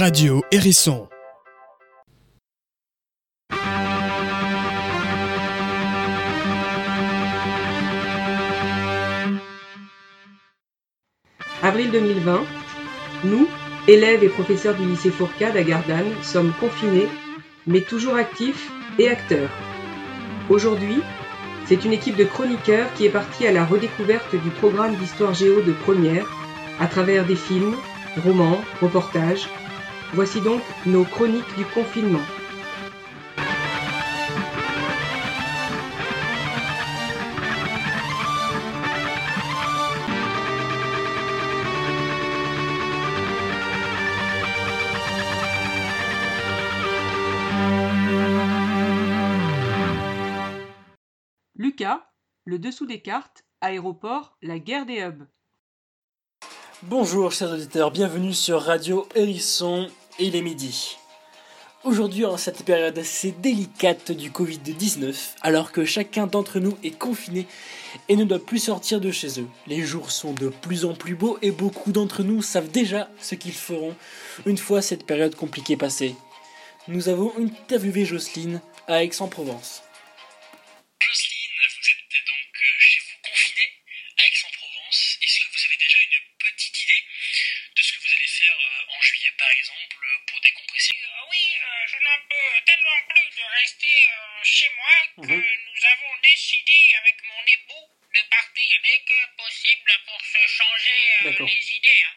Radio Hérisson. Avril 2020, nous, élèves et professeurs du lycée Fourcade à Gardanne, sommes confinés, mais toujours actifs et acteurs. Aujourd'hui, c'est une équipe de chroniqueurs qui est partie à la redécouverte du programme d'histoire géo de première à travers des films, romans, reportages. Voici donc nos chroniques du confinement. Lucas, le dessous des cartes, aéroport, la guerre des hubs. Bonjour chers auditeurs, bienvenue sur Radio Hérisson, il est midi. Aujourd'hui, en cette période assez délicate du Covid-19, alors que chacun d'entre nous est confiné et ne doit plus sortir de chez eux, les jours sont de plus en plus beaux et beaucoup d'entre nous savent déjà ce qu'ils feront une fois cette période compliquée passée. Nous avons interviewé Jocelyne à Aix-en-Provence. Jocelyne, vous êtes donc euh, chez vous confiné à Aix-en-Provence. Est-ce que vous avez déjà une petite idée de ce que vous allez faire euh, en juillet, par exemple, euh, pour décompresser Euh, oui, euh, je n'en peux tellement plus de rester euh, chez moi que Mhm. nous avons décidé avec mon époux de partir dès que possible pour se changer euh, D'accord. les idées. hein.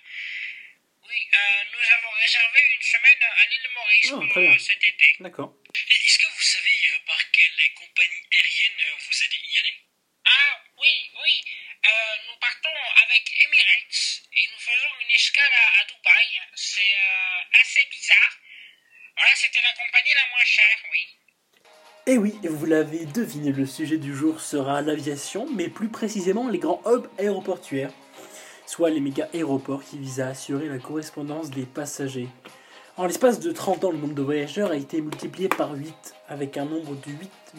Oui, euh, nous avons réservé une semaine à l'île Maurice Oh, pour très bien. euh, cet été. D'accord. Et Est-ce que vous savez euh, par quelle compagnie aérienne euh, vous allez y aller Ah oui, oui, euh, nous partons avec Et nous faisons une escale à, Dubaï. C'est euh, assez bizarre. Voilà, c'était la compagnie la moins chère, oui. Et oui, vous l'avez deviné, le sujet du jour sera l'aviation, mais plus précisément les grands hubs aéroportuaires, soit les méga aéroports qui visent à assurer la correspondance des passagers. En l'espace de 30 ans, le nombre de voyageurs a été multiplié par 8, avec un nombre de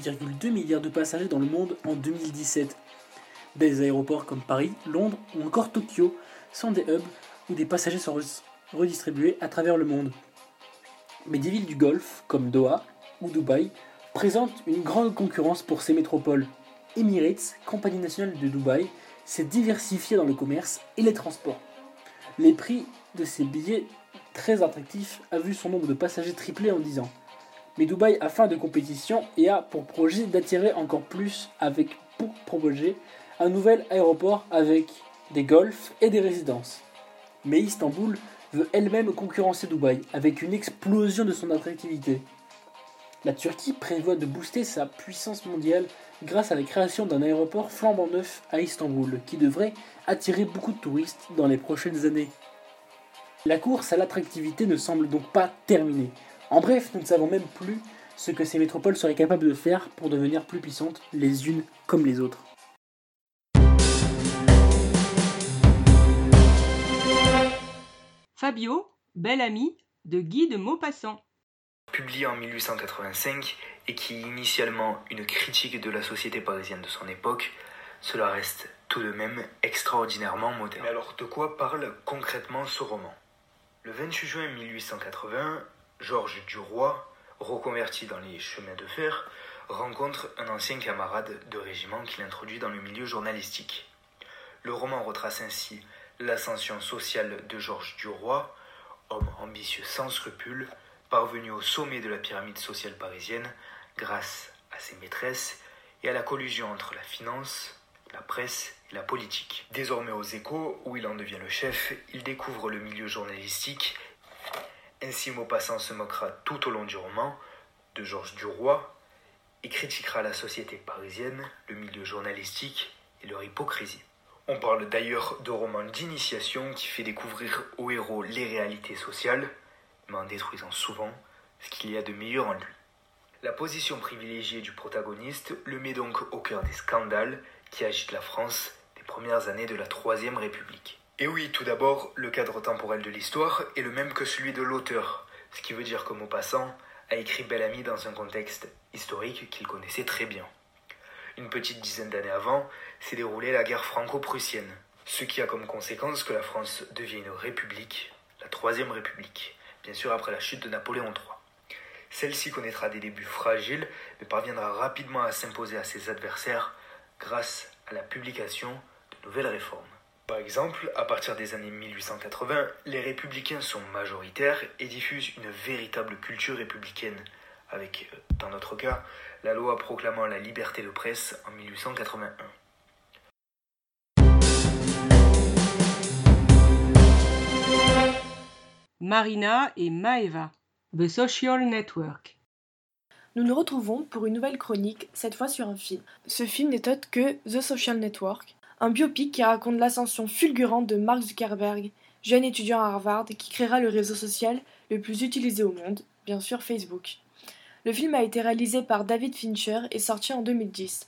8,2 milliards de passagers dans le monde en 2017. Des aéroports comme Paris, Londres ou encore Tokyo sont des hubs où des passagers sont re- redistribués à travers le monde. Mais des villes du Golfe, comme Doha ou Dubaï, présentent une grande concurrence pour ces métropoles. Emirates, compagnie nationale de Dubaï, s'est diversifiée dans le commerce et les transports. Les prix de ces billets très attractifs a vu son nombre de passagers tripler en 10 ans. Mais Dubaï a fin de compétition et a pour projet d'attirer encore plus avec pour projet un nouvel aéroport avec des golfs et des résidences. Mais Istanbul veut elle-même concurrencer Dubaï avec une explosion de son attractivité. La Turquie prévoit de booster sa puissance mondiale grâce à la création d'un aéroport flambant neuf à Istanbul qui devrait attirer beaucoup de touristes dans les prochaines années. La course à l'attractivité ne semble donc pas terminée. En bref, nous ne savons même plus ce que ces métropoles seraient capables de faire pour devenir plus puissantes les unes comme les autres. Fabio, bel ami de Guy de Maupassant. publié en 1885 et qui est initialement une critique de la société parisienne de son époque, cela reste tout de même extraordinairement moderne. Mais alors de quoi parle concrètement ce roman? Le 28 juin 1880, Georges Duroy, reconverti dans les chemins de fer, rencontre un ancien camarade de régiment qu'il introduit dans le milieu journalistique. Le roman retrace ainsi l'ascension sociale de Georges Duroy, homme ambitieux sans scrupules, parvenu au sommet de la pyramide sociale parisienne grâce à ses maîtresses et à la collusion entre la finance, la presse et la politique. Désormais aux échos, où il en devient le chef, il découvre le milieu journalistique. Ainsi Maupassant se moquera tout au long du roman de Georges Duroy et critiquera la société parisienne, le milieu journalistique et leur hypocrisie. On parle d'ailleurs de roman d'initiation qui fait découvrir aux héros les réalités sociales, mais en détruisant souvent ce qu'il y a de meilleur en lui. La position privilégiée du protagoniste le met donc au cœur des scandales qui agitent la France des premières années de la Troisième République. Et oui, tout d'abord, le cadre temporel de l'histoire est le même que celui de l'auteur, ce qui veut dire que Maupassant a écrit Bel Ami dans un contexte historique qu'il connaissait très bien. Une petite dizaine d'années avant s'est déroulée la guerre franco-prussienne, ce qui a comme conséquence que la France devient une république, la Troisième République. bien sûr après la chute de Napoléon III. Celle-ci connaîtra des débuts fragiles, mais parviendra rapidement à s'imposer à ses adversaires grâce à la publication de nouvelles réformes. Par exemple, à partir des années 1880, les républicains sont majoritaires et diffusent une véritable culture républicaine, avec, euh, dans notre cas, la loi proclamant la liberté de presse en 1881. Marina et Maeva, The Social Network. Nous nous retrouvons pour une nouvelle chronique, cette fois sur un film. Ce film n'est autre que The Social Network, un biopic qui raconte l'ascension fulgurante de Mark Zuckerberg, jeune étudiant à Harvard qui créera le réseau social le plus utilisé au monde, bien sûr Facebook. Le film a été réalisé par David Fincher et sorti en 2010.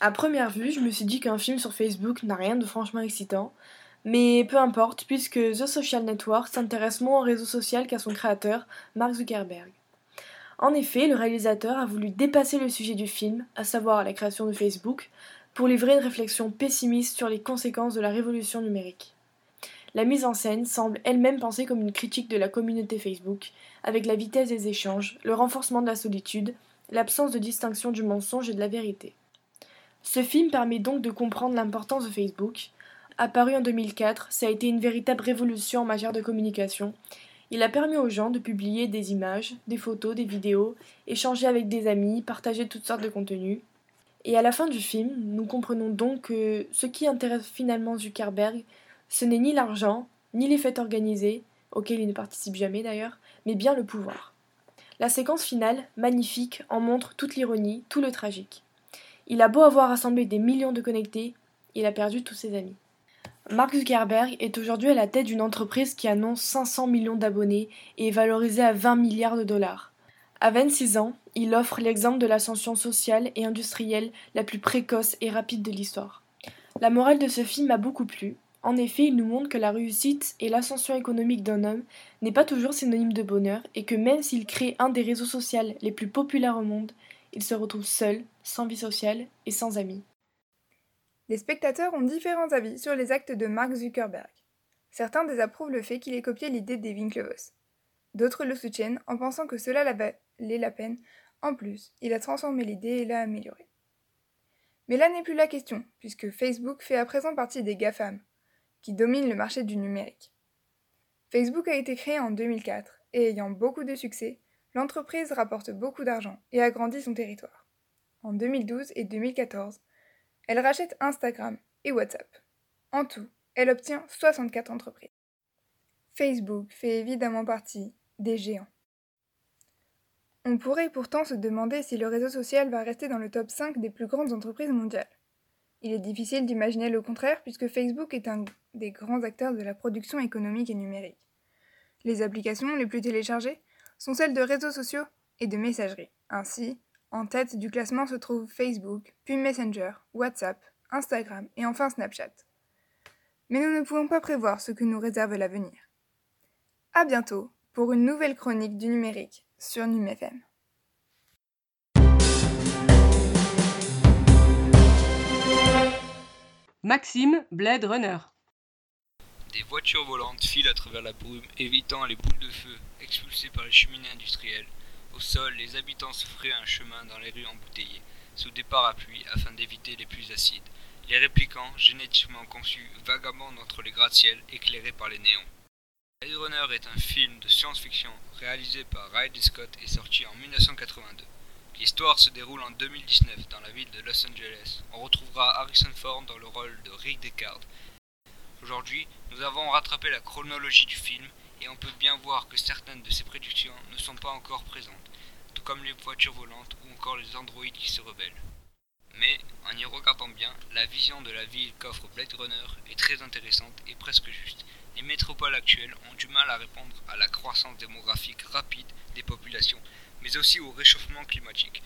À première vue, je me suis dit qu'un film sur Facebook n'a rien de franchement excitant, mais peu importe, puisque The Social Network s'intéresse moins au réseau social qu'à son créateur, Mark Zuckerberg. En effet, le réalisateur a voulu dépasser le sujet du film, à savoir la création de Facebook, pour livrer une réflexion pessimiste sur les conséquences de la révolution numérique. La mise en scène semble elle-même pensée comme une critique de la communauté Facebook, avec la vitesse des échanges, le renforcement de la solitude, l'absence de distinction du mensonge et de la vérité. Ce film permet donc de comprendre l'importance de Facebook. Apparu en 2004, ça a été une véritable révolution en matière de communication il a permis aux gens de publier des images, des photos, des vidéos, échanger avec des amis, partager toutes sortes de contenus. Et à la fin du film, nous comprenons donc que ce qui intéresse finalement Zuckerberg, ce n'est ni l'argent, ni les fêtes organisées, auxquelles il ne participe jamais d'ailleurs, mais bien le pouvoir. La séquence finale, magnifique, en montre toute l'ironie, tout le tragique. Il a beau avoir rassemblé des millions de connectés, il a perdu tous ses amis. Mark Zuckerberg est aujourd'hui à la tête d'une entreprise qui annonce 500 millions d'abonnés et est valorisée à 20 milliards de dollars. À 26 ans, il offre l'exemple de l'ascension sociale et industrielle la plus précoce et rapide de l'histoire. La morale de ce film m'a beaucoup plu. En effet, il nous montre que la réussite et l'ascension économique d'un homme n'est pas toujours synonyme de bonheur et que même s'il crée un des réseaux sociaux les plus populaires au monde, il se retrouve seul, sans vie sociale et sans amis. Les spectateurs ont différents avis sur les actes de Mark Zuckerberg. Certains désapprouvent le fait qu'il ait copié l'idée des Winklevoss. D'autres le soutiennent en pensant que cela valait la peine. En plus, il a transformé l'idée et l'a améliorée. Mais là n'est plus la question, puisque Facebook fait à présent partie des GAFAM, qui dominent le marché du numérique. Facebook a été créé en 2004 et ayant beaucoup de succès, l'entreprise rapporte beaucoup d'argent et agrandit son territoire. En 2012 et 2014, elle rachète Instagram et WhatsApp. En tout, elle obtient 64 entreprises. Facebook fait évidemment partie des géants. On pourrait pourtant se demander si le réseau social va rester dans le top 5 des plus grandes entreprises mondiales. Il est difficile d'imaginer le contraire puisque Facebook est un des grands acteurs de la production économique et numérique. Les applications les plus téléchargées sont celles de réseaux sociaux et de messagerie. Ainsi, en tête du classement se trouvent Facebook, puis Messenger, WhatsApp, Instagram et enfin Snapchat. Mais nous ne pouvons pas prévoir ce que nous réserve l'avenir. A bientôt pour une nouvelle chronique du numérique sur NumFM. Maxime Blade Runner. Des voitures volantes filent à travers la brume, évitant les boules de feu expulsées par les cheminées industrielles au sol, les habitants se feraient un chemin dans les rues embouteillées, sous des parapluies afin d'éviter les plus acides. Les réplicants, génétiquement conçus, vagabondent entre les gratte-ciels éclairés par les néons. Blade Runner est un film de science-fiction réalisé par Ridley Scott et sorti en 1982. L'histoire se déroule en 2019 dans la ville de Los Angeles. On retrouvera Harrison Ford dans le rôle de Rick Deckard. Aujourd'hui, nous avons rattrapé la chronologie du film et on peut bien voir que certaines de ses prédictions ne sont pas encore présentes comme les voitures volantes ou encore les androïdes qui se rebellent. Mais, en y regardant bien, la vision de la ville qu'offre Blade Runner est très intéressante et presque juste. Les métropoles actuelles ont du mal à répondre à la croissance démographique rapide des populations, mais aussi au réchauffement climatique.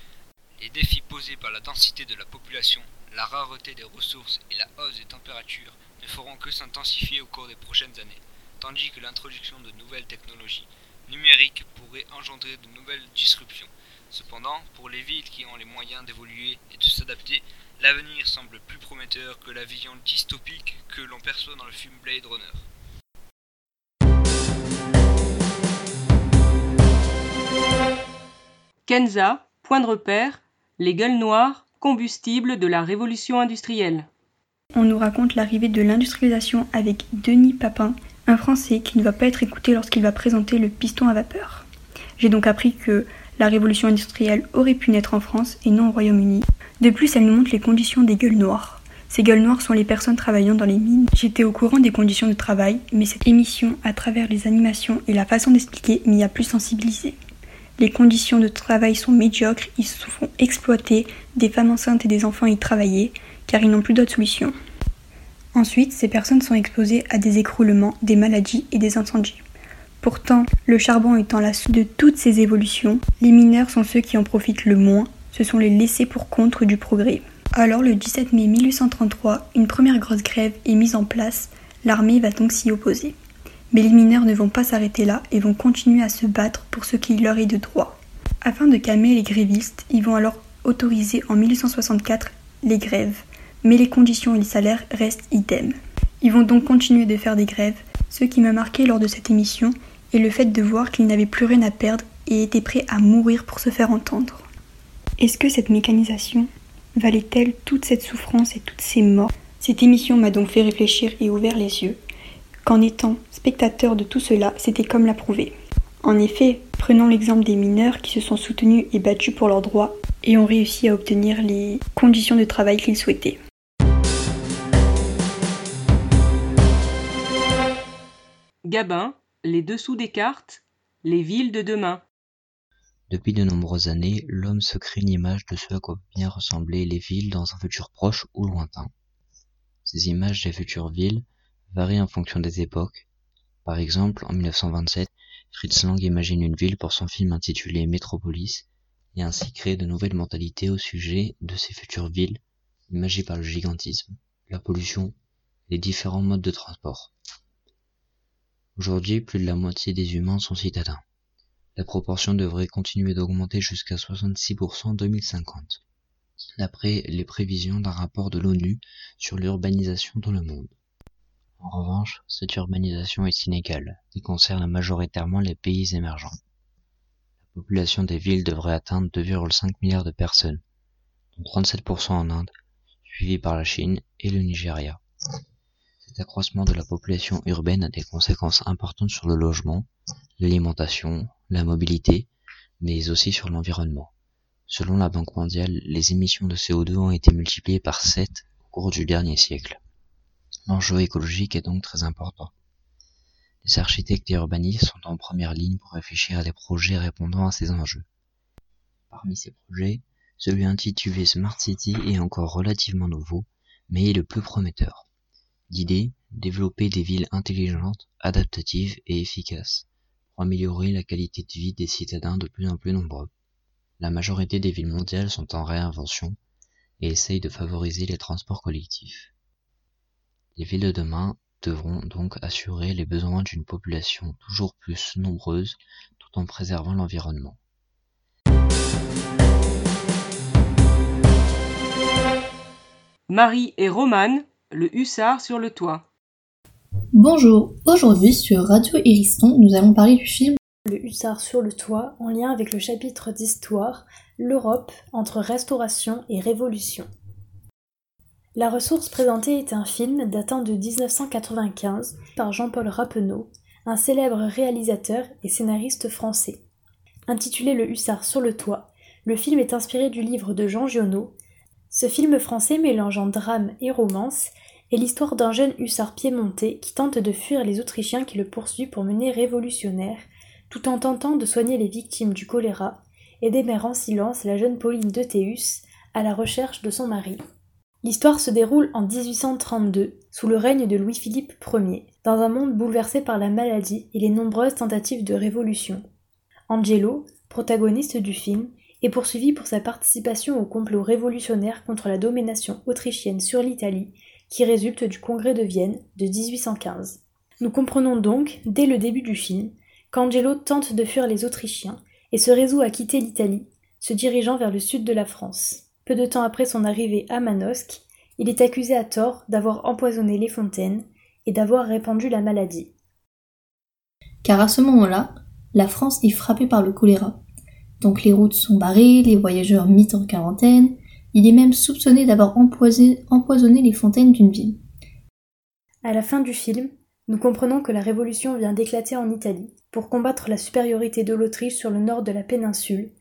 Les défis posés par la densité de la population, la rareté des ressources et la hausse des températures ne feront que s'intensifier au cours des prochaines années, tandis que l'introduction de nouvelles technologies numérique pourrait engendrer de nouvelles disruptions. Cependant, pour les villes qui ont les moyens d'évoluer et de s'adapter, l'avenir semble plus prometteur que la vision dystopique que l'on perçoit dans le film Blade Runner. Kenza, point de repère, les gueules noires, combustible de la révolution industrielle. On nous raconte l'arrivée de l'industrialisation avec Denis Papin, un Français qui ne va pas être écouté lorsqu'il va présenter le piston à vapeur. J'ai donc appris que la révolution industrielle aurait pu naître en France et non au Royaume-Uni. De plus, elle nous montre les conditions des gueules noires. Ces gueules noires sont les personnes travaillant dans les mines. J'étais au courant des conditions de travail, mais cette émission, à travers les animations et la façon d'expliquer, m'y a plus sensibilisé. Les conditions de travail sont médiocres, ils se font exploiter, des femmes enceintes et des enfants y travailler, car ils n'ont plus d'autre solution. Ensuite, ces personnes sont exposées à des écroulements, des maladies et des incendies. Pourtant, le charbon étant la source de toutes ces évolutions, les mineurs sont ceux qui en profitent le moins, ce sont les laissés pour contre du progrès. Alors le 17 mai 1833, une première grosse grève est mise en place, l'armée va donc s'y opposer. Mais les mineurs ne vont pas s'arrêter là et vont continuer à se battre pour ce qui leur est de droit. Afin de calmer les grévistes, ils vont alors autoriser en 1864 les grèves, mais les conditions et les salaires restent idem. Ils vont donc continuer de faire des grèves. Ce qui m'a marqué lors de cette émission est le fait de voir qu'ils n'avaient plus rien à perdre et étaient prêts à mourir pour se faire entendre. Est-ce que cette mécanisation valait-elle toute cette souffrance et toutes ces morts? Cette émission m'a donc fait réfléchir et ouvert les yeux, qu'en étant spectateur de tout cela, c'était comme l'approuver. En effet, prenons l'exemple des mineurs qui se sont soutenus et battus pour leurs droits et ont réussi à obtenir les conditions de travail qu'ils souhaitaient. Gabin, les dessous des cartes, les villes de demain. Depuis de nombreuses années, l'homme se crée une image de ce à quoi bien ressembler les villes dans un futur proche ou lointain. Ces images des futures villes varient en fonction des époques. Par exemple, en 1927, Fritz Lang imagine une ville pour son film intitulé Métropolis et ainsi crée de nouvelles mentalités au sujet de ces futures villes, imagées par le gigantisme, la pollution, les différents modes de transport. Aujourd'hui, plus de la moitié des humains sont citadins. La proportion devrait continuer d'augmenter jusqu'à 66% en 2050, d'après les prévisions d'un rapport de l'ONU sur l'urbanisation dans le monde. En revanche, cette urbanisation est inégale et concerne majoritairement les pays émergents. La population des villes devrait atteindre 2,5 milliards de personnes, dont 37% en Inde, suivi par la Chine et le Nigeria. Cet accroissement de la population urbaine a des conséquences importantes sur le logement, l'alimentation, la mobilité, mais aussi sur l'environnement. Selon la Banque mondiale, les émissions de CO2 ont été multipliées par 7 au cours du dernier siècle. L'enjeu écologique est donc très important. Les architectes et urbanistes sont en première ligne pour réfléchir à des projets répondant à ces enjeux. Parmi ces projets, celui intitulé Smart City est encore relativement nouveau, mais est le plus prometteur. L'idée, développer des villes intelligentes, adaptatives et efficaces pour améliorer la qualité de vie des citadins de plus en plus nombreux. La majorité des villes mondiales sont en réinvention et essayent de favoriser les transports collectifs. Les villes de demain devront donc assurer les besoins d'une population toujours plus nombreuse tout en préservant l'environnement. Marie et Romane le hussard sur le toit. Bonjour, aujourd'hui sur Radio Hériston, nous allons parler du film Le hussard sur le toit en lien avec le chapitre d'histoire L'Europe entre restauration et révolution. La ressource présentée est un film datant de 1995 par Jean-Paul Rappeneau, un célèbre réalisateur et scénariste français. Intitulé Le hussard sur le toit, le film est inspiré du livre de Jean Giono. Ce film français mélangeant drame et romance est l'histoire d'un jeune hussard piémontais qui tente de fuir les Autrichiens qui le poursuivent pour mener révolutionnaire, tout en tentant de soigner les victimes du choléra et d'aimer en silence la jeune Pauline de Théus à la recherche de son mari. L'histoire se déroule en 1832, sous le règne de Louis-Philippe Ier, dans un monde bouleversé par la maladie et les nombreuses tentatives de révolution. Angelo, protagoniste du film, est poursuivi pour sa participation au complot révolutionnaire contre la domination autrichienne sur l'Italie qui résulte du Congrès de Vienne de 1815. Nous comprenons donc, dès le début du film, qu'Angelo tente de fuir les Autrichiens et se résout à quitter l'Italie, se dirigeant vers le sud de la France. Peu de temps après son arrivée à Manosque, il est accusé à tort d'avoir empoisonné les fontaines et d'avoir répandu la maladie. Car à ce moment-là, la France est frappée par le choléra. Donc les routes sont barrées, les voyageurs mis en quarantaine. Il est même soupçonné d'avoir empoisonné les fontaines d'une ville. À la fin du film, nous comprenons que la révolution vient d'éclater en Italie pour combattre la supériorité de l'Autriche sur le nord de la péninsule.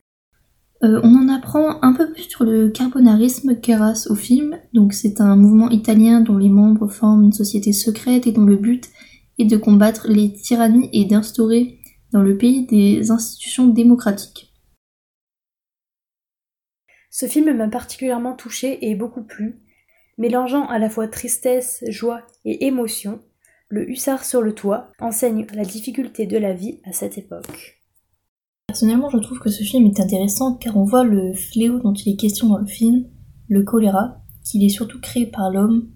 Euh, on en apprend un peu plus sur le carbonarisme grâce au film. Donc c'est un mouvement italien dont les membres forment une société secrète et dont le but est de combattre les tyrannies et d'instaurer dans le pays des institutions démocratiques. Ce film m'a particulièrement touché et beaucoup plu, mélangeant à la fois tristesse, joie et émotion. Le hussard sur le toit enseigne la difficulté de la vie à cette époque. Personnellement, je trouve que ce film est intéressant car on voit le fléau dont il est question dans le film, le choléra, qu'il est surtout créé par l'homme.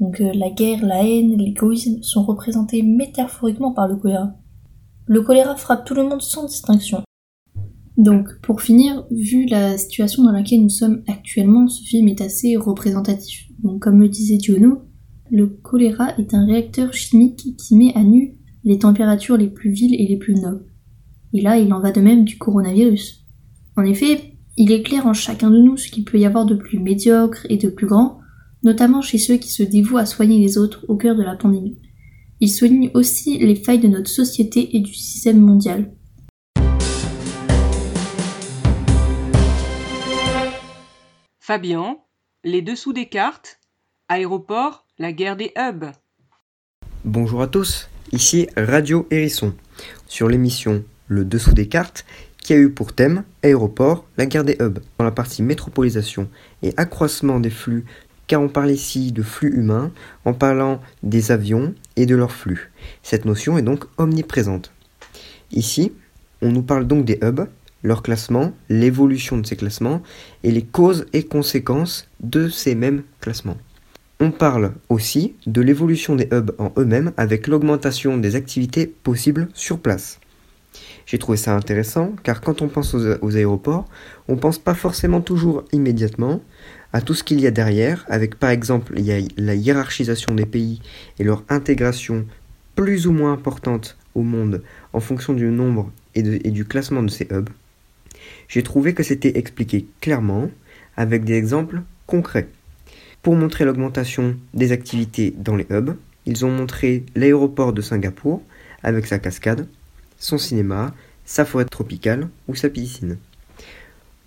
Donc euh, la guerre, la haine, l'égoïsme sont représentés métaphoriquement par le choléra. Le choléra frappe tout le monde sans distinction. Donc, pour finir, vu la situation dans laquelle nous sommes actuellement, ce film est assez représentatif. Donc, comme le disait Diono, le choléra est un réacteur chimique qui met à nu les températures les plus viles et les plus nobles. Et là, il en va de même du coronavirus. En effet, il éclaire en chacun de nous ce qu'il peut y avoir de plus médiocre et de plus grand, notamment chez ceux qui se dévouent à soigner les autres au cœur de la pandémie. Il souligne aussi les failles de notre société et du système mondial. Fabien, les dessous des cartes, aéroport, la guerre des hubs. Bonjour à tous, ici Radio Hérisson, sur l'émission Le Dessous des cartes, qui a eu pour thème Aéroport, la guerre des hubs, dans la partie métropolisation et accroissement des flux, car on parle ici de flux humains, en parlant des avions et de leurs flux. Cette notion est donc omniprésente. Ici, on nous parle donc des hubs, leur classement, l'évolution de ces classements et les causes et conséquences de ces mêmes classements. On parle aussi de l'évolution des hubs en eux-mêmes avec l'augmentation des activités possibles sur place. J'ai trouvé ça intéressant car quand on pense aux, aéroports, on pense pas forcément toujours immédiatement à tout ce qu'il y a derrière, avec par exemple la hiérarchisation des pays et leur intégration plus ou moins importante au monde en fonction du nombre et du classement de ces hubs. J'ai trouvé que c'était expliqué clairement avec des exemples concrets. Pour montrer l'augmentation des activités dans les hubs, ils ont montré l'aéroport de Singapour avec sa cascade, son cinéma, sa forêt tropicale ou sa piscine.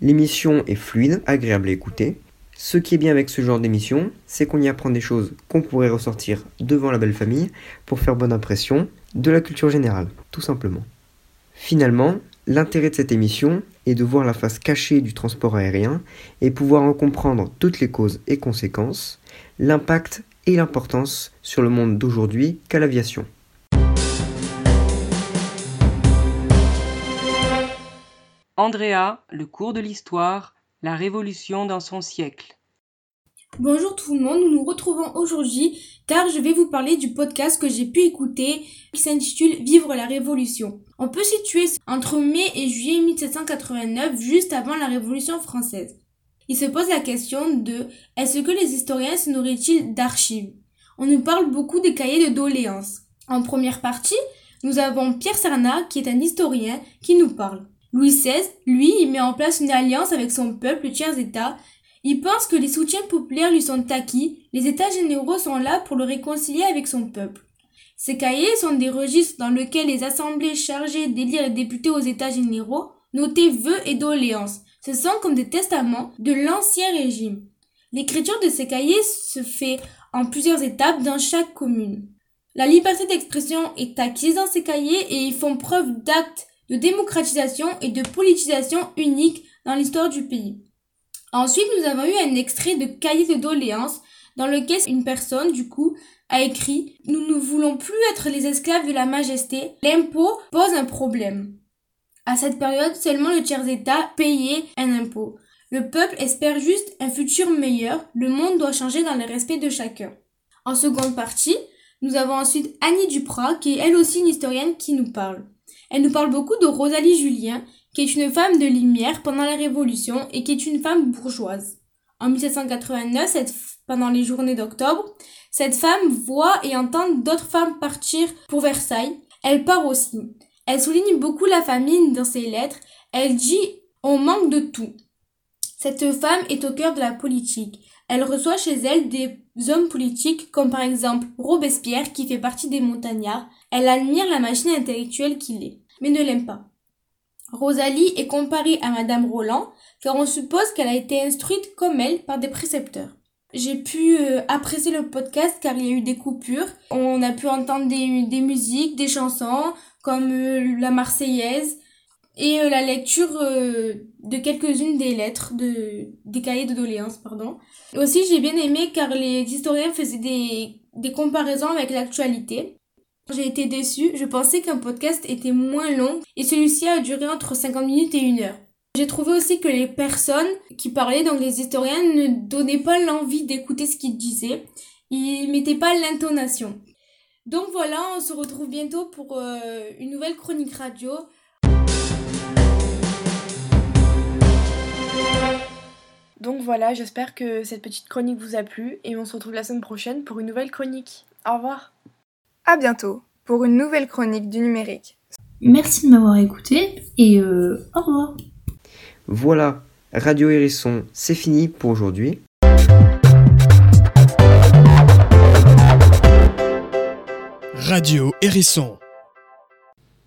L'émission est fluide, agréable à écouter. Ce qui est bien avec ce genre d'émission, c'est qu'on y apprend des choses qu'on pourrait ressortir devant la belle famille pour faire bonne impression de la culture générale, tout simplement. Finalement, L'intérêt de cette émission est de voir la face cachée du transport aérien et pouvoir en comprendre toutes les causes et conséquences, l'impact et l'importance sur le monde d'aujourd'hui qu'à l'aviation. Andrea, le cours de l'histoire, la révolution dans son siècle. Bonjour tout le monde, nous nous retrouvons aujourd'hui car je vais vous parler du podcast que j'ai pu écouter qui s'intitule Vivre la Révolution. On peut situer entre mai et juillet 1789, juste avant la Révolution française. Il se pose la question de est-ce que les historiens se nourrissent-ils d'archives? On nous parle beaucoup des cahiers de doléances. En première partie, nous avons Pierre Sarnat qui est un historien qui nous parle. Louis XVI, lui, il met en place une alliance avec son peuple, le tiers-État, il pense que les soutiens populaires lui sont acquis, les États généraux sont là pour le réconcilier avec son peuple. Ces cahiers sont des registres dans lesquels les assemblées chargées d'élire les députés aux États généraux notaient vœux et doléances. Ce sont comme des testaments de l'ancien régime. L'écriture de ces cahiers se fait en plusieurs étapes dans chaque commune. La liberté d'expression est acquise dans ces cahiers et ils font preuve d'actes de démocratisation et de politisation uniques dans l'histoire du pays. Ensuite, nous avons eu un extrait de cahier de doléances dans lequel une personne, du coup, a écrit Nous ne voulons plus être les esclaves de la majesté. L'impôt pose un problème. À cette période, seulement le tiers-État payait un impôt. Le peuple espère juste un futur meilleur. Le monde doit changer dans le respect de chacun. En seconde partie, nous avons ensuite Annie Duprat, qui est elle aussi une historienne qui nous parle. Elle nous parle beaucoup de Rosalie Julien, qui est une femme de lumière pendant la Révolution et qui est une femme bourgeoise. En 1789, pendant les journées d'octobre, cette femme voit et entend d'autres femmes partir pour Versailles. Elle part aussi. Elle souligne beaucoup la famine dans ses lettres. Elle dit On manque de tout. Cette femme est au cœur de la politique. Elle reçoit chez elle des hommes politiques comme par exemple Robespierre qui fait partie des montagnards. Elle admire la machine intellectuelle qu'il est, mais ne l'aime pas. Rosalie est comparée à Madame Roland car on suppose qu'elle a été instruite comme elle par des précepteurs. J'ai pu euh, apprécier le podcast car il y a eu des coupures. On a pu entendre des, musiques, des chansons comme euh, la Marseillaise et euh, la lecture de quelques-unes des lettres de des cahiers de doléances pardon. Aussi j'ai bien aimé car les historiens faisaient des des comparaisons avec l'actualité. J'ai été déçue, je pensais qu'un podcast était moins long et celui-ci a duré entre 50 minutes et une heure. J'ai trouvé aussi que les personnes qui parlaient, donc les historiens, ne donnaient pas l'envie d'écouter ce qu'ils disaient. Ils mettaient pas l'intonation. Donc voilà, on se retrouve bientôt pour euh, une nouvelle chronique radio. Donc voilà, j'espère que cette petite chronique vous a plu et on se retrouve la semaine prochaine pour une nouvelle chronique. Au revoir. À bientôt pour une nouvelle chronique du numérique. Merci de m'avoir écouté et euh, au revoir. Voilà, Radio Hérisson, c'est fini pour aujourd'hui. Radio Hérisson